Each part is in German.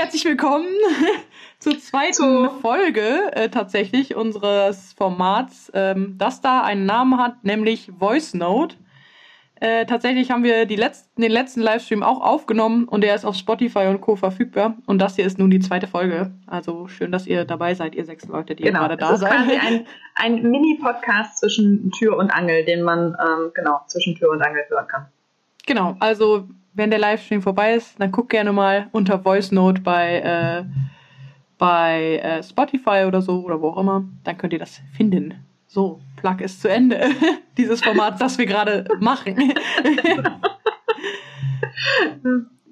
Herzlich willkommen zur zweiten so. Folge äh, tatsächlich unseres Formats, ähm, das da einen Namen hat, nämlich Voice Note. Äh, tatsächlich haben wir die letzten, den letzten Livestream auch aufgenommen und der ist auf Spotify und Co. verfügbar. Und das hier ist nun die zweite Folge. Also schön, dass ihr dabei seid, ihr sechs Leute, die genau. gerade da seid. Quasi ein, ein Mini-Podcast zwischen Tür und Angel, den man ähm, genau zwischen Tür und Angel hören kann. Genau, also wenn der Livestream vorbei ist, dann guckt gerne mal unter Voice Note bei, äh, bei äh, Spotify oder so oder wo auch immer. Dann könnt ihr das finden. So, Plug ist zu Ende. Dieses Format, das wir gerade machen.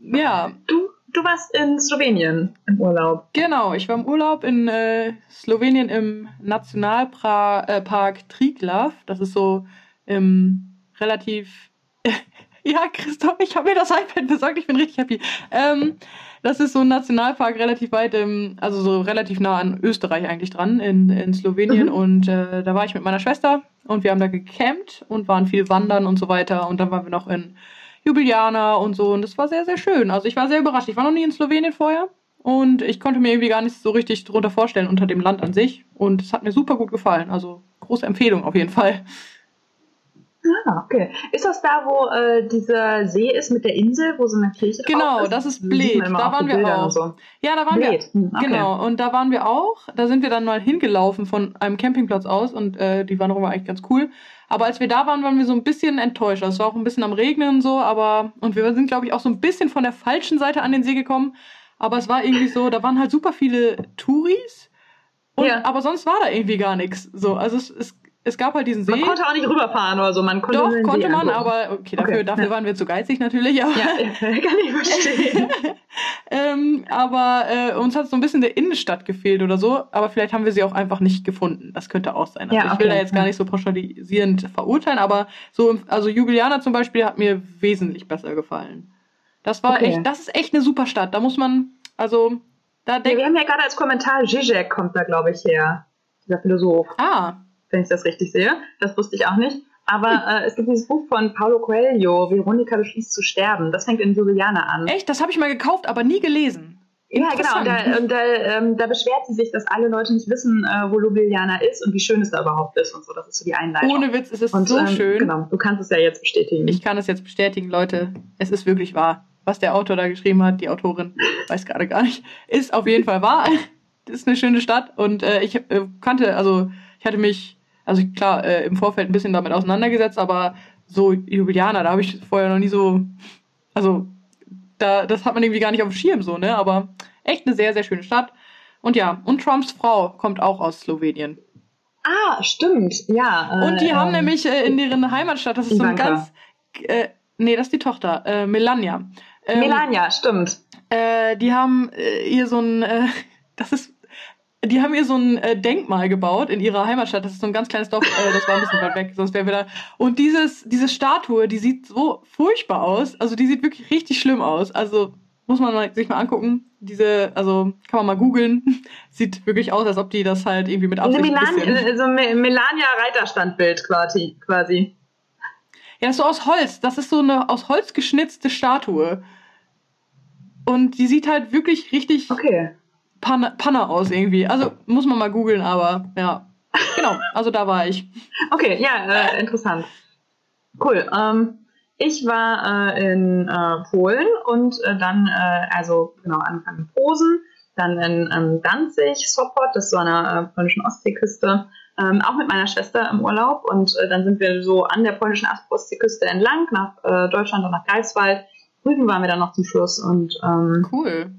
ja. Du, du warst in Slowenien im Urlaub. Genau, ich war im Urlaub in äh, Slowenien im Nationalpark äh, Triglav. Das ist so ähm, relativ. Ja, Christoph, ich habe mir das iPad besorgt, ich bin richtig happy. Ähm, das ist so ein Nationalpark relativ weit im, also so relativ nah an Österreich eigentlich dran, in, in Slowenien. Mhm. Und äh, da war ich mit meiner Schwester und wir haben da gecampt und waren viel wandern und so weiter. Und dann waren wir noch in Jubiliana und so. Und das war sehr, sehr schön. Also ich war sehr überrascht. Ich war noch nie in Slowenien vorher. Und ich konnte mir irgendwie gar nicht so richtig darunter vorstellen unter dem Land an sich. Und es hat mir super gut gefallen. Also große Empfehlung auf jeden Fall. Ah, okay. Ist das da, wo äh, dieser See ist mit der Insel, wo so eine Kirche Genau, ist? das ist Bled. Da waren wir auch. So. Ja, da waren Bled. wir. Hm, okay. Genau, und da waren wir auch. Da sind wir dann mal hingelaufen von einem Campingplatz aus und äh, die Wanderung war eigentlich ganz cool. Aber als wir da waren, waren wir so ein bisschen enttäuscht. Es war auch ein bisschen am Regnen und so, aber und wir sind, glaube ich, auch so ein bisschen von der falschen Seite an den See gekommen. Aber es war irgendwie so, da waren halt super viele Touris. Und, ja. Aber sonst war da irgendwie gar nichts. So, also es, es es gab halt diesen See. Man konnte auch nicht rüberfahren oder so. Man konnte Doch, konnte See man, angucken. aber okay, dafür, okay, dafür ja. waren wir zu geizig natürlich. Aber, ja, kann ich verstehen. ähm, aber äh, uns hat so ein bisschen der Innenstadt gefehlt oder so. Aber vielleicht haben wir sie auch einfach nicht gefunden. Das könnte auch sein. Also ja, okay. ich will da jetzt gar nicht so pauschalisierend verurteilen, aber so, also Jubiliana zum Beispiel hat mir wesentlich besser gefallen. Das war echt, das ist echt eine super Stadt. Da muss man, also da denkt. Ja, wir haben ja gerade als Kommentar, Zizek kommt da, glaube ich, her. Dieser Philosoph. Ah, wenn ich das richtig sehe. Das wusste ich auch nicht. Aber äh, es gibt dieses Buch von Paulo Coelho, Veronika beschließt zu sterben. Das fängt in Juliana an. Echt? Das habe ich mal gekauft, aber nie gelesen. Ja, genau. Und, da, und da, ähm, da, beschwert sie sich, dass alle Leute nicht wissen, äh, wo Ljubljana ist und wie schön es da überhaupt ist und so. Das ist so die Einleitung. Ohne Witz, es ist und, so ähm, schön. Genau, du kannst es ja jetzt bestätigen. Ich kann es jetzt bestätigen, Leute. Es ist wirklich wahr. Was der Autor da geschrieben hat, die Autorin, weiß gerade gar nicht, ist auf jeden Fall wahr. Das ist eine schöne Stadt und äh, ich äh, kannte, also ich hatte mich also klar, äh, im Vorfeld ein bisschen damit auseinandergesetzt, aber so Jubilianer, da habe ich vorher noch nie so, also da, das hat man irgendwie gar nicht auf dem Schirm so, ne? Aber echt eine sehr, sehr schöne Stadt. Und ja, und Trumps Frau kommt auch aus Slowenien. Ah, stimmt, ja. Äh, und die haben ähm, nämlich äh, in deren Heimatstadt, das ist so ein ganz, äh, nee, das ist die Tochter, äh, Melania. Ähm, Melania, stimmt. Äh, die haben äh, ihr so ein, äh, das ist die haben ihr so ein äh, Denkmal gebaut in ihrer Heimatstadt. Das ist so ein ganz kleines Dorf, äh, das war ein bisschen weit weg, sonst wären wir da. Und dieses, diese Statue, die sieht so furchtbar aus. Also die sieht wirklich richtig schlimm aus. Also muss man mal, sich mal angucken. Diese, also kann man mal googeln. Sieht wirklich aus, als ob die das halt irgendwie mit Absicht Milan, bisschen... So ein Melania Reiterstandbild quasi, quasi. Ja, das ist so aus Holz. Das ist so eine aus Holz geschnitzte Statue. Und die sieht halt wirklich richtig okay Panne, Panne aus irgendwie. Also muss man mal googeln, aber ja. Genau, also da war ich. Okay, ja, äh, interessant. Cool. Ähm, ich war äh, in äh, Polen und äh, dann, äh, also genau, angefangen in Posen, dann in ähm, Danzig, Sopot, das ist so eine äh, polnischen Ostseeküste, ähm, auch mit meiner Schwester im Urlaub und dann sind wir so an der polnischen Ostseeküste entlang nach Deutschland und nach Greifswald. Rügen waren wir dann noch zum Schluss und ähm, cool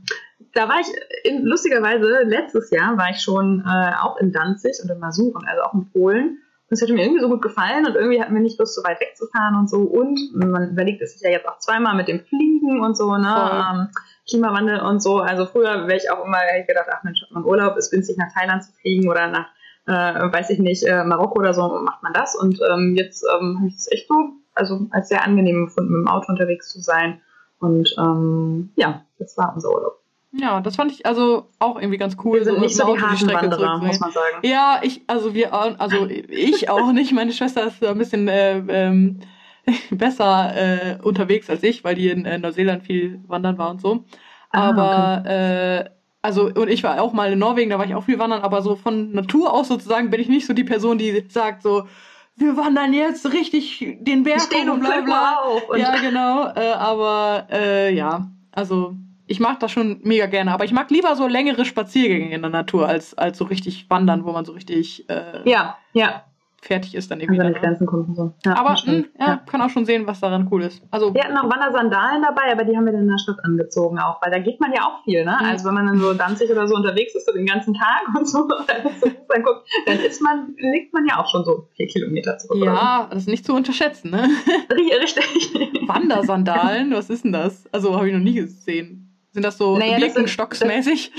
da war ich in, lustigerweise letztes Jahr war ich schon äh, auch in Danzig und in Masuren, also auch in Polen. Und es hat mir irgendwie so gut gefallen und irgendwie hatten wir nicht Lust, so weit wegzufahren und so. Und man überlegt es sich ja jetzt auch zweimal mit dem Fliegen und so, ne? Ähm, Klimawandel und so. Also früher wäre ich auch immer gedacht, ach Mensch, mein Urlaub ist günstig nach Thailand zu fliegen oder nach, äh, weiß ich nicht, äh, Marokko oder so macht man das. Und ähm, jetzt ähm, habe ich es echt so, also als sehr angenehm gefunden, mit dem Auto unterwegs zu sein. Und ähm, ja, das war unser Urlaub. Ja, das fand ich also auch irgendwie ganz cool. Wir sind so nicht so die harten Wanderer, muss man sagen. Ja, ich, also wir, also ich auch nicht. Meine Schwester ist ein bisschen äh, ähm, besser äh, unterwegs als ich, weil die in äh, Neuseeland viel wandern war und so. Ah, aber okay. äh, also und ich war auch mal in Norwegen, da war ich auch viel wandern, aber so von Natur aus sozusagen bin ich nicht so die Person, die sagt so, wir wandern jetzt richtig den Berg Stehen und bla bla. Auf ja, genau. Äh, aber äh, ja, also ich mag das schon mega gerne. Aber ich mag lieber so längere Spaziergänge in der Natur als, als so richtig wandern, wo man so richtig äh, ja, ja fertig ist dann irgendwie. Also die Grenzen kommt so. Ja, aber mh, hm, ja, ja, kann auch schon sehen, was daran cool ist. Also, wir hatten auch Wandersandalen dabei, aber die haben wir dann in der Stadt angezogen auch, weil da geht man ja auch viel, ne? Mhm. Also wenn man dann so Danzig oder so unterwegs ist, so den ganzen Tag und so, dann, guckt, dann ist man, liegt man ja auch schon so vier Kilometer zurück. Ja, das ist nicht zu unterschätzen, ne? Richtig. Wandersandalen, was ist denn das? Also habe ich noch nie gesehen. Sind das so naja, Birkenstocksmäßig?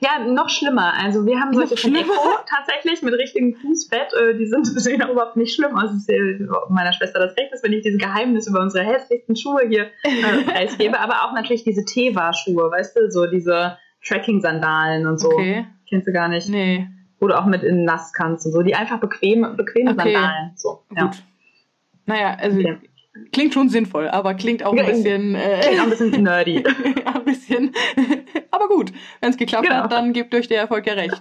Ja, noch schlimmer. Also wir haben solche von Echo tatsächlich mit richtigem Fußbett. Äh, die sind sehen auch überhaupt nicht schlimm aus. Es ist meiner Schwester das Recht ist, wenn ich diese Geheimnisse über unsere hässlichsten Schuhe hier äh, preisgebe. Aber auch natürlich diese Teva-Schuhe, weißt du, so diese Tracking-Sandalen und so. Okay. Kennst du gar nicht? Nee. Wo du auch mit in nass kannst und so. Die einfach bequeme, bequeme okay. Sandalen. So, ja. Gut. Naja, also okay. Klingt schon sinnvoll, aber klingt auch ein bisschen. Äh, klingt auch ein bisschen nerdy. ein bisschen. aber gut, wenn es geklappt genau. hat, dann gebt euch der Erfolg ja recht.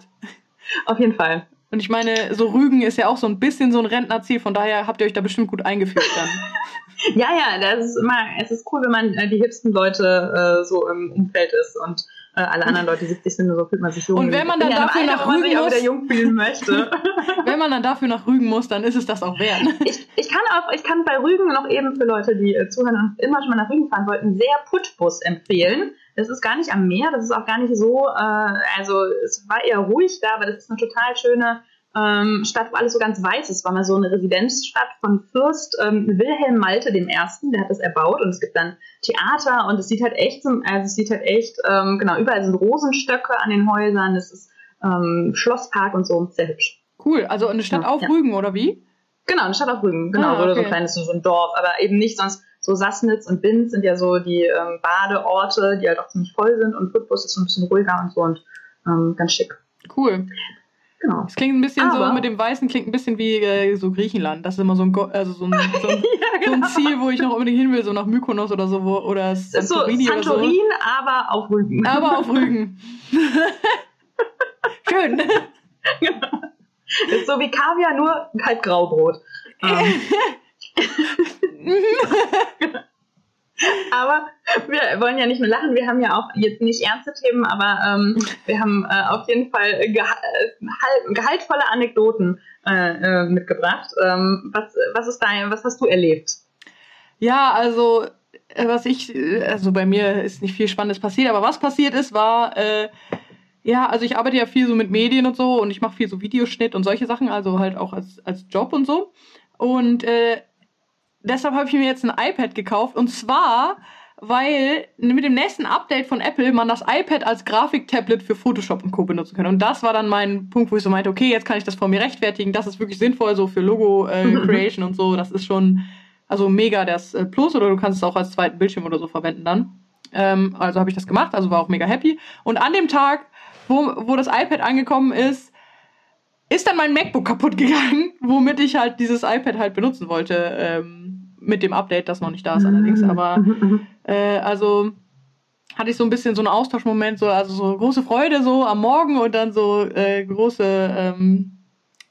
Auf jeden Fall. Und ich meine, so Rügen ist ja auch so ein bisschen so ein Rentnerziel, von daher habt ihr euch da bestimmt gut eingeführt dann. ja, ja, das ist immer, es ist cool, wenn man äh, die hipsten Leute äh, so im Umfeld ist und äh, alle anderen Leute 70 sind, so fühlt man sich jung. Und wenn man dann dafür Alter, nach Rügen muss, jung fühlen möchte. wenn man dann dafür nach Rügen muss, dann ist es das auch wert. Ich, ich kann auch, ich kann bei Rügen noch eben für Leute, die äh, zuhören und immer schon mal nach Rügen fahren wollten, sehr Puttbus empfehlen. Das ist gar nicht am Meer, das ist auch gar nicht so, äh, also es war eher ruhig da, aber das ist eine total schöne ähm, Stadt, wo alles so ganz weiß ist. War mal so eine Residenzstadt von Fürst ähm, Wilhelm Malte I., der hat das erbaut und es gibt dann Theater und es sieht halt echt, so, also es sieht halt echt, ähm, genau, überall sind Rosenstöcke an den Häusern, es ist ähm, Schlosspark und so, sehr hübsch. Cool, also eine Stadt ja, auf ja. Rügen, oder wie? Genau, eine Stadt auf Rügen, genau, ah, okay. so ein kleines so ein Dorf, aber eben nicht sonst. So Sassnitz und Binz sind ja so die ähm, Badeorte, die halt auch ziemlich voll sind und Putbus ist so ein bisschen ruhiger und so und ähm, ganz schick. Cool. Genau. Es klingt ein bisschen Aber so, mit dem Weißen klingt ein bisschen wie äh, so Griechenland. Das ist immer so ein, Go also so ein, so, ein, ja, genau. so ein, Ziel, wo ich noch unbedingt hin will, so nach Mykonos oder so, wo, oder Santorini so, Santorin, so. aber auf Rügen. Aber auf Rügen. Schön. Genau. Das ist so wie Kaviar, nur halt Graubrot. Ähm. Aber wir wollen ja nicht nur lachen, wir haben ja auch jetzt nicht ernste Themen, aber ähm, wir haben äh, auf jeden Fall geha gehaltvolle Anekdoten äh, äh, mitgebracht. Ähm, was, was ist dein, was hast du erlebt? Ja, also äh, was ich, also bei mir ist nicht viel Spannendes passiert, aber was passiert ist, war, äh, ja, also ich arbeite ja viel so mit Medien und so und ich mache viel so Videoschnitt und solche Sachen, also halt auch als, als Job und so. Und äh, deshalb habe ich mir jetzt ein iPad gekauft. Und zwar, weil mit dem nächsten Update von Apple man das iPad als Grafiktablet für Photoshop und Co. benutzen kann. Und das war dann mein Punkt, wo ich so meinte, okay, jetzt kann ich das vor mir rechtfertigen. Das ist wirklich sinnvoll, so für Logo-Creation äh, und so. Das ist schon, also mega das äh, Plus. Oder du kannst es auch als zweiten Bildschirm oder so verwenden dann. Ähm, also habe ich das gemacht, also war auch mega happy. Und an dem Tag, wo, wo das iPad angekommen ist, ist dann mein MacBook kaputt gegangen, womit ich halt dieses iPad halt benutzen wollte. Ähm, mit dem Update, das noch nicht da ist allerdings. Mhm. Aber äh, also hatte ich so ein bisschen so einen Austauschmoment, so, also so große Freude so am Morgen und dann so äh, große ähm,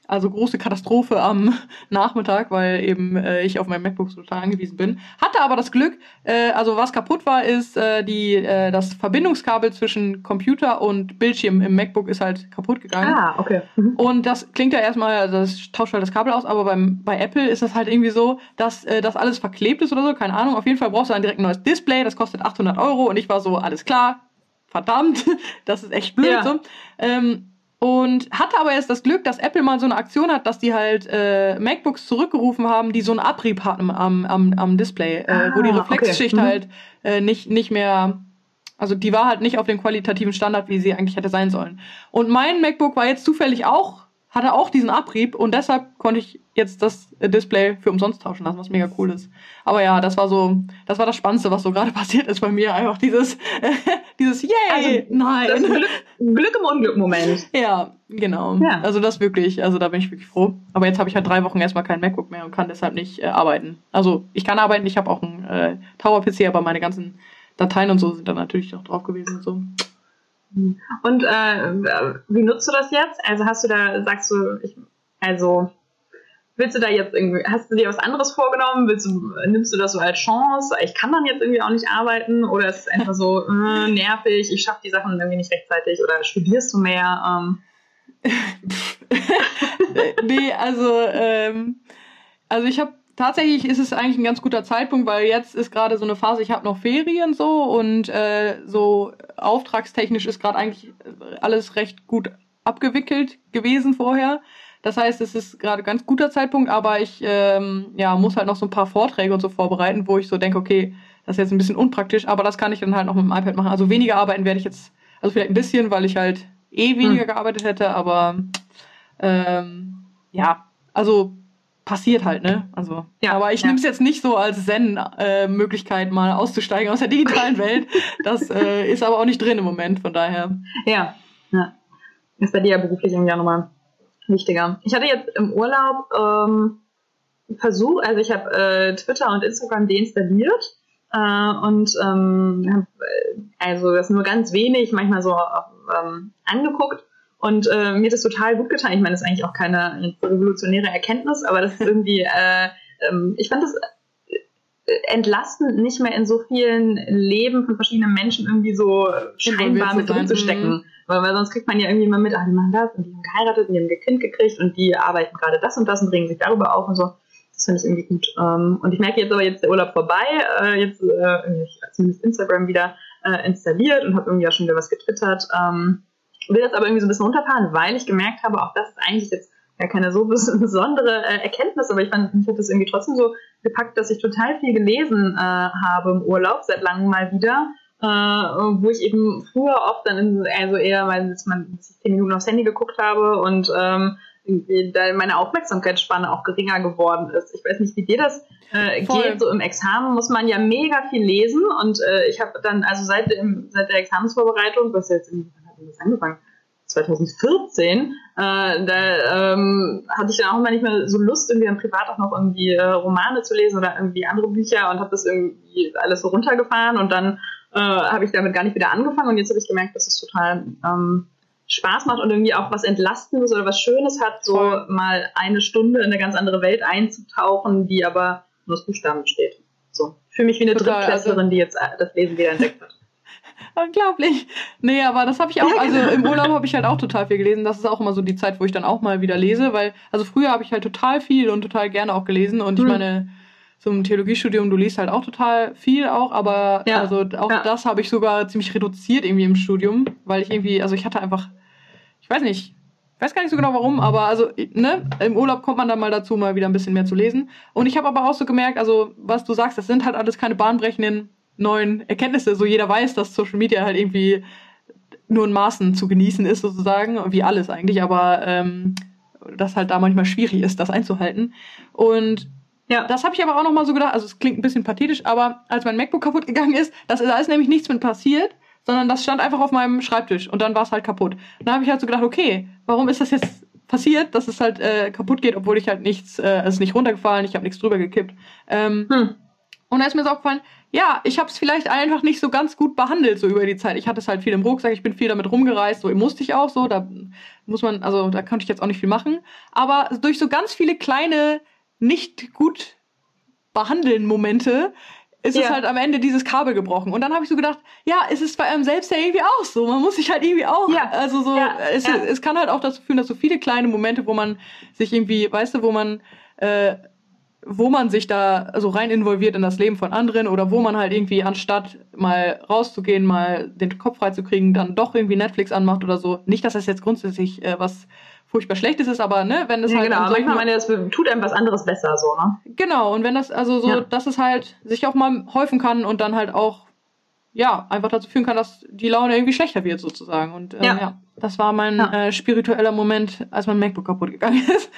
also große Katastrophe am Nachmittag, weil eben äh, ich auf mein MacBook total angewiesen bin. Hatte aber das Glück, äh, also was kaputt war, ist äh, die äh, das Verbindungskabel zwischen Computer und Bildschirm im MacBook ist halt kaputt gegangen. Ah, okay. Mhm. Und das klingt ja erstmal, also das tauscht halt das Kabel aus, aber beim bei Apple ist das halt irgendwie so, dass äh, das alles verklebt ist oder so, keine Ahnung. Auf jeden Fall brauchst du dann direkt ein neues Display, das kostet 800 Euro und ich war so, alles klar, verdammt, das ist echt blöd ja. so. Ähm, und hatte aber jetzt das Glück, dass Apple mal so eine Aktion hat, dass die halt äh, MacBooks zurückgerufen haben, die so einen Abrieb hatten am, am, am Display, äh, ah, wo die Reflexschicht okay. mhm. halt äh, nicht, nicht mehr, also die war halt nicht auf dem qualitativen Standard, wie sie eigentlich hätte sein sollen. Und mein MacBook war jetzt zufällig auch hatte auch diesen Abrieb und deshalb konnte ich jetzt das Display für umsonst tauschen lassen, was mega cool ist. Aber ja, das war so, das war das Spannendste, was so gerade passiert ist bei mir. Einfach dieses, dieses Yay! Also, nein! Glück, Glück im Unglück-Moment. Ja, genau. Ja. Also das wirklich, also da bin ich wirklich froh. Aber jetzt habe ich halt drei Wochen erstmal kein MacBook mehr und kann deshalb nicht äh, arbeiten. Also ich kann arbeiten, ich habe auch einen äh, Tower-PC, aber meine ganzen Dateien und so sind dann natürlich auch drauf gewesen und so. Und äh, wie nutzt du das jetzt? Also hast du da, sagst du, ich, also willst du da jetzt irgendwie, hast du dir was anderes vorgenommen? Willst du, nimmst du das so als Chance? Ich kann dann jetzt irgendwie auch nicht arbeiten oder ist es einfach so äh, nervig, ich schaffe die Sachen irgendwie nicht rechtzeitig oder studierst du mehr? Ähm? nee, also, ähm, also ich habe tatsächlich ist es eigentlich ein ganz guter Zeitpunkt, weil jetzt ist gerade so eine Phase, ich habe noch Ferien so und äh, so auftragstechnisch ist gerade eigentlich alles recht gut abgewickelt gewesen vorher. Das heißt, es ist gerade ganz guter Zeitpunkt, aber ich ähm, ja, muss halt noch so ein paar Vorträge und so vorbereiten, wo ich so denke, okay, das ist jetzt ein bisschen unpraktisch, aber das kann ich dann halt noch mit dem iPad machen. Also weniger arbeiten werde ich jetzt, also vielleicht ein bisschen, weil ich halt eh weniger hm. gearbeitet hätte, aber ähm, ja, also passiert halt, ne? Also, ja, aber ich ja. nehme es jetzt nicht so als Zen-Möglichkeit, äh, mal auszusteigen aus der digitalen Welt. Das äh, ist aber auch nicht drin im Moment, von daher. Ja, ja. Ist bei dir ja beruflich irgendwie auch nochmal wichtiger. Ich hatte jetzt im Urlaub ähm, versucht, also ich habe äh, Twitter und Instagram deinstalliert äh, und ähm, also das nur ganz wenig, manchmal so ähm, angeguckt und äh, mir hat das total gut getan. Ich meine, das ist eigentlich auch keine revolutionäre Erkenntnis, aber das ist irgendwie, äh, ähm, ich fand das äh, entlastend, nicht mehr in so vielen Leben von verschiedenen Menschen irgendwie so scheinbar mit drin zu stecken. Mhm. Weil, weil sonst kriegt man ja irgendwie mal mit, ah, die machen das und die haben geheiratet und die haben ein Kind gekriegt und die arbeiten gerade das und das und regen sich darüber auf und so. Das finde ich irgendwie gut. Ähm, und ich merke jetzt aber jetzt der Urlaub vorbei, äh, jetzt äh, ich zumindest Instagram wieder äh, installiert und habe irgendwie auch schon wieder was getwittert. Ähm, will das aber irgendwie so ein bisschen runterfahren, weil ich gemerkt habe, auch das ist eigentlich jetzt ja keine so besondere äh, Erkenntnis, aber ich fand, mich hat das irgendwie trotzdem so gepackt, dass ich total viel gelesen äh, habe im Urlaub, seit langem mal wieder. Äh, wo ich eben früher oft dann in, also eher, weil man zehn Minuten aufs Handy geguckt habe und ähm, meine Aufmerksamkeitsspanne auch geringer geworden ist. Ich weiß nicht, wie dir das äh, geht. So im Examen muss man ja mega viel lesen und äh, ich habe dann, also seit, dem, seit der Examensvorbereitung, was jetzt in hat das angefangen? 2014, äh, da ähm, hatte ich dann auch mal nicht mehr so Lust, irgendwie dann privat auch noch irgendwie äh, Romane zu lesen oder irgendwie andere Bücher und habe das irgendwie alles so runtergefahren und dann äh, habe ich damit gar nicht wieder angefangen und jetzt habe ich gemerkt, dass es total ähm, Spaß macht und irgendwie auch was Entlastendes oder was Schönes hat, so Voll. mal eine Stunde in eine ganz andere Welt einzutauchen, die aber nur aus Buchstaben besteht. So. Für mich wie eine Total, Drittklässlerin, also, die jetzt äh, das Lesen wieder entdeckt hat. Unglaublich. Nee, aber das habe ich auch, also im Urlaub habe ich halt auch total viel gelesen. Das ist auch immer so die Zeit, wo ich dann auch mal wieder lese, weil, also früher habe ich halt total viel und total gerne auch gelesen und ich mhm. meine, so im Theologiestudium, du liest halt auch total viel auch, aber ja. also auch ja. das habe ich sogar ziemlich reduziert irgendwie im Studium, weil ich irgendwie, also ich hatte einfach, ich weiß nicht, ich weiß gar nicht so genau warum, aber also, ne, im Urlaub kommt man dann mal dazu, mal wieder ein bisschen mehr zu lesen. Und ich habe aber auch so gemerkt, also, was du sagst, das sind halt alles keine bahnbrechenden neuen Erkenntnisse. So jeder weiß, dass Social Media halt irgendwie nur in Maßen zu genießen ist, sozusagen, wie alles eigentlich, aber ähm, das halt da manchmal schwierig ist, das einzuhalten. Und ja. Das habe ich aber auch noch mal so gedacht, also es klingt ein bisschen pathetisch, aber als mein MacBook kaputt gegangen ist, das, da ist nämlich nichts mit passiert, sondern das stand einfach auf meinem Schreibtisch und dann war es halt kaputt. Dann habe ich halt so gedacht, okay, warum ist das jetzt passiert, dass es halt äh, kaputt geht, obwohl ich halt nichts, äh, es ist nicht runtergefallen, ich habe nichts drüber gekippt. Ähm, hm. Und da ist mir so aufgefallen, ja, ich habe es vielleicht einfach nicht so ganz gut behandelt so über die Zeit. Ich hatte es halt viel im Rucksack, ich bin viel damit rumgereist, so musste ich auch so, da muss man, also da konnte ich jetzt auch nicht viel machen. Aber durch so ganz viele kleine, nicht gut behandeln Momente ist ja. es halt am Ende dieses Kabel gebrochen. Und dann habe ich so gedacht, ja, es ist bei einem selbst ja irgendwie auch so. Man muss sich halt irgendwie auch, ja. also so, ja. Es, es kann halt auch dazu führen, dass so viele kleine Momente, wo man sich irgendwie, weißt du, wo man äh, wo man sich da so rein involviert in das Leben von anderen oder wo man halt irgendwie anstatt mal rauszugehen, mal den Kopf freizukriegen, dann doch irgendwie Netflix anmacht oder so. Nicht, dass das jetzt grundsätzlich äh, was furchtbar Schlechtes ist, aber ne, wenn es ja, halt. Genau, manchmal meine das tut einem was anderes besser so, ne? Genau, und wenn das, also so, ja. dass es halt sich auch mal häufen kann und dann halt auch, ja, einfach dazu führen kann, dass die Laune irgendwie schlechter wird sozusagen. Und äh, ja. ja, das war mein äh, spiritueller Moment, als mein MacBook kaputt gegangen ist.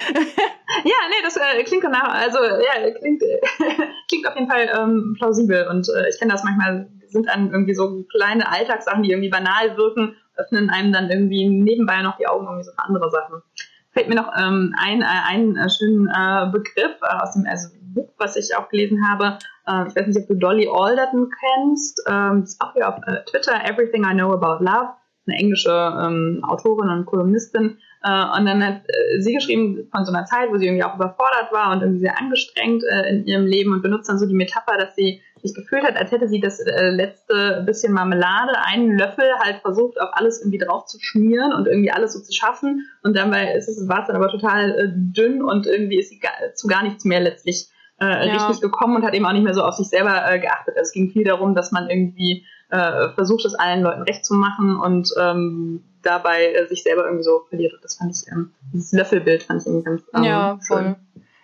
Ja, nee, das äh, klingt danach, also ja, klingt, äh, klingt auf jeden Fall ähm, plausibel und äh, ich kenne das manchmal, sind dann irgendwie so kleine Alltagssachen, die irgendwie banal wirken, öffnen einem dann irgendwie nebenbei noch die Augen irgendwie so für andere Sachen. Fällt mir noch ähm, ein, äh, einen äh, schönen äh, Begriff äh, aus dem also Buch, was ich auch gelesen habe. Äh, ich weiß nicht, ob du Dolly Alderton kennst. Ähm, ist auch hier auf äh, Twitter, Everything I Know About Love. Eine englische ähm, Autorin und Kolumnistin. Äh, und dann hat äh, sie geschrieben von so einer Zeit, wo sie irgendwie auch überfordert war und irgendwie sehr angestrengt äh, in ihrem Leben und benutzt dann so die Metapher, dass sie sich gefühlt hat, als hätte sie das äh, letzte bisschen Marmelade, einen Löffel halt versucht, auf alles irgendwie drauf zu schmieren und irgendwie alles so zu schaffen. Und dabei ist es, war es dann aber total äh, dünn und irgendwie ist sie gar, zu gar nichts mehr letztlich äh, ja. richtig gekommen und hat eben auch nicht mehr so auf sich selber äh, geachtet. Also es ging viel darum, dass man irgendwie äh, versucht, es allen Leuten recht zu machen und ähm, dabei äh, sich selber irgendwie so verliert. Und das fand ich, ähm, dieses Löffelbild fand ich irgendwie ganz ähm, Ja, voll.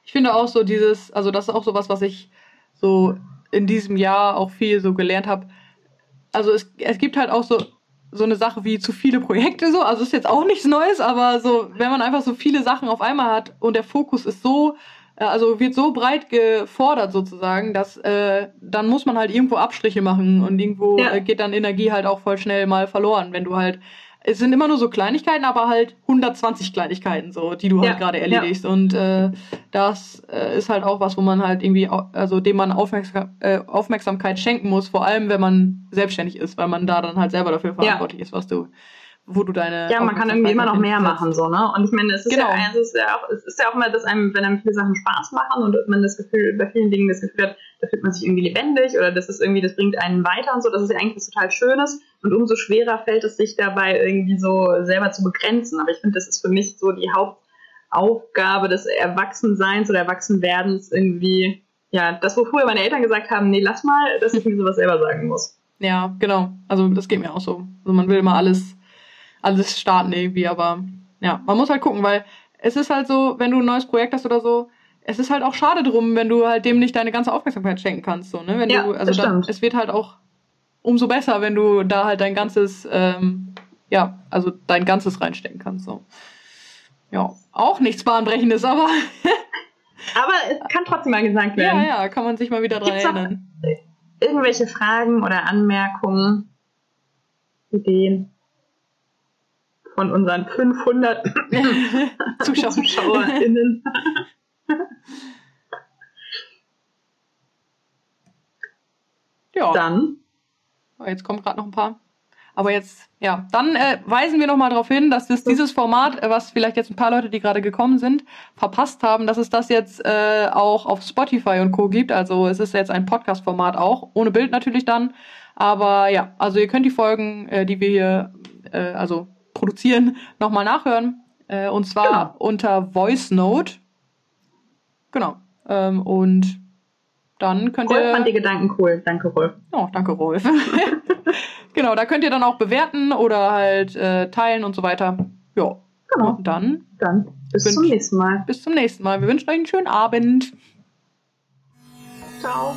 Ich finde auch so dieses, also das ist auch so was, was ich so in diesem Jahr auch viel so gelernt habe. Also es, es gibt halt auch so so eine Sache wie zu viele Projekte so, also ist jetzt auch nichts Neues, aber so, wenn man einfach so viele Sachen auf einmal hat und der Fokus ist so äh, also wird so breit gefordert sozusagen, dass äh, dann muss man halt irgendwo Abstriche machen und irgendwo ja. äh, geht dann Energie halt auch voll schnell mal verloren, wenn du halt es sind immer nur so Kleinigkeiten, aber halt 120 Kleinigkeiten, so, die du halt ja, halt gerade erledigst. Ja. Und äh, das äh, ist halt auch was, wo man halt irgendwie, also dem man Aufmerksam, äh, Aufmerksamkeit schenken muss, vor allem wenn man selbstständig ist, weil man da dann halt selber dafür verantwortlich ja. ist, was du wo du deine. Ja, man kann irgendwie immer noch mehr machen, so, ne? Und ich meine, es ist, genau. ja, es ist ja auch, es ist ja auch mal, dass einem, wenn einem viele Sachen Spaß machen und man das Gefühl, bei vielen Dingen das Gefühl hat, da fühlt man sich irgendwie lebendig oder das ist irgendwie, das bringt einen weiter und so, das ist ja eigentlich was total Schönes. Und umso schwerer fällt es sich dabei irgendwie so selber zu begrenzen. Aber ich finde, das ist für mich so die Hauptaufgabe des Erwachsenseins oder Erwachsenwerdens irgendwie, ja, das, wo früher meine Eltern gesagt haben, nee, lass mal, dass ich mir sowas selber sagen muss. Ja, genau. Also das geht mir auch so. Also man will immer alles alles starten irgendwie, aber ja, man muss halt gucken, weil es ist halt so, wenn du ein neues Projekt hast oder so, es ist halt auch schade drum, wenn du halt dem nicht deine ganze Aufmerksamkeit schenken kannst, so, ne? Wenn ja, du, also dann, es wird halt auch umso besser, wenn du da halt dein ganzes, ähm, ja, also dein ganzes reinstecken kannst, so. Ja, auch nichts Bahnbrechendes, aber. aber es kann trotzdem mal gesagt werden. Ja, ja, kann man sich mal wieder dran erinnern. Irgendwelche Fragen oder Anmerkungen, Ideen? von unseren 500 Zuschauer ZuschauerInnen. ja. Dann. Oh, jetzt kommen gerade noch ein paar. Aber jetzt, ja, dann äh, weisen wir nochmal darauf hin, dass es dieses Format, äh, was vielleicht jetzt ein paar Leute, die gerade gekommen sind, verpasst haben, dass es das jetzt äh, auch auf Spotify und Co. gibt. Also es ist jetzt ein Podcast-Format auch, ohne Bild natürlich dann. Aber ja, also ihr könnt die Folgen, äh, die wir hier, äh, also produzieren, nochmal nachhören. Äh, und zwar genau. unter Voice Note. Genau. Ähm, und dann könnt Rolf ihr. fand die Gedanken cool. Danke, Rolf. Oh, danke, Rolf. genau, da könnt ihr dann auch bewerten oder halt äh, teilen und so weiter. Ja. Genau. Und dann. Dann bis zum nächsten Mal. Bis zum nächsten Mal. Wir wünschen euch einen schönen Abend. Ciao.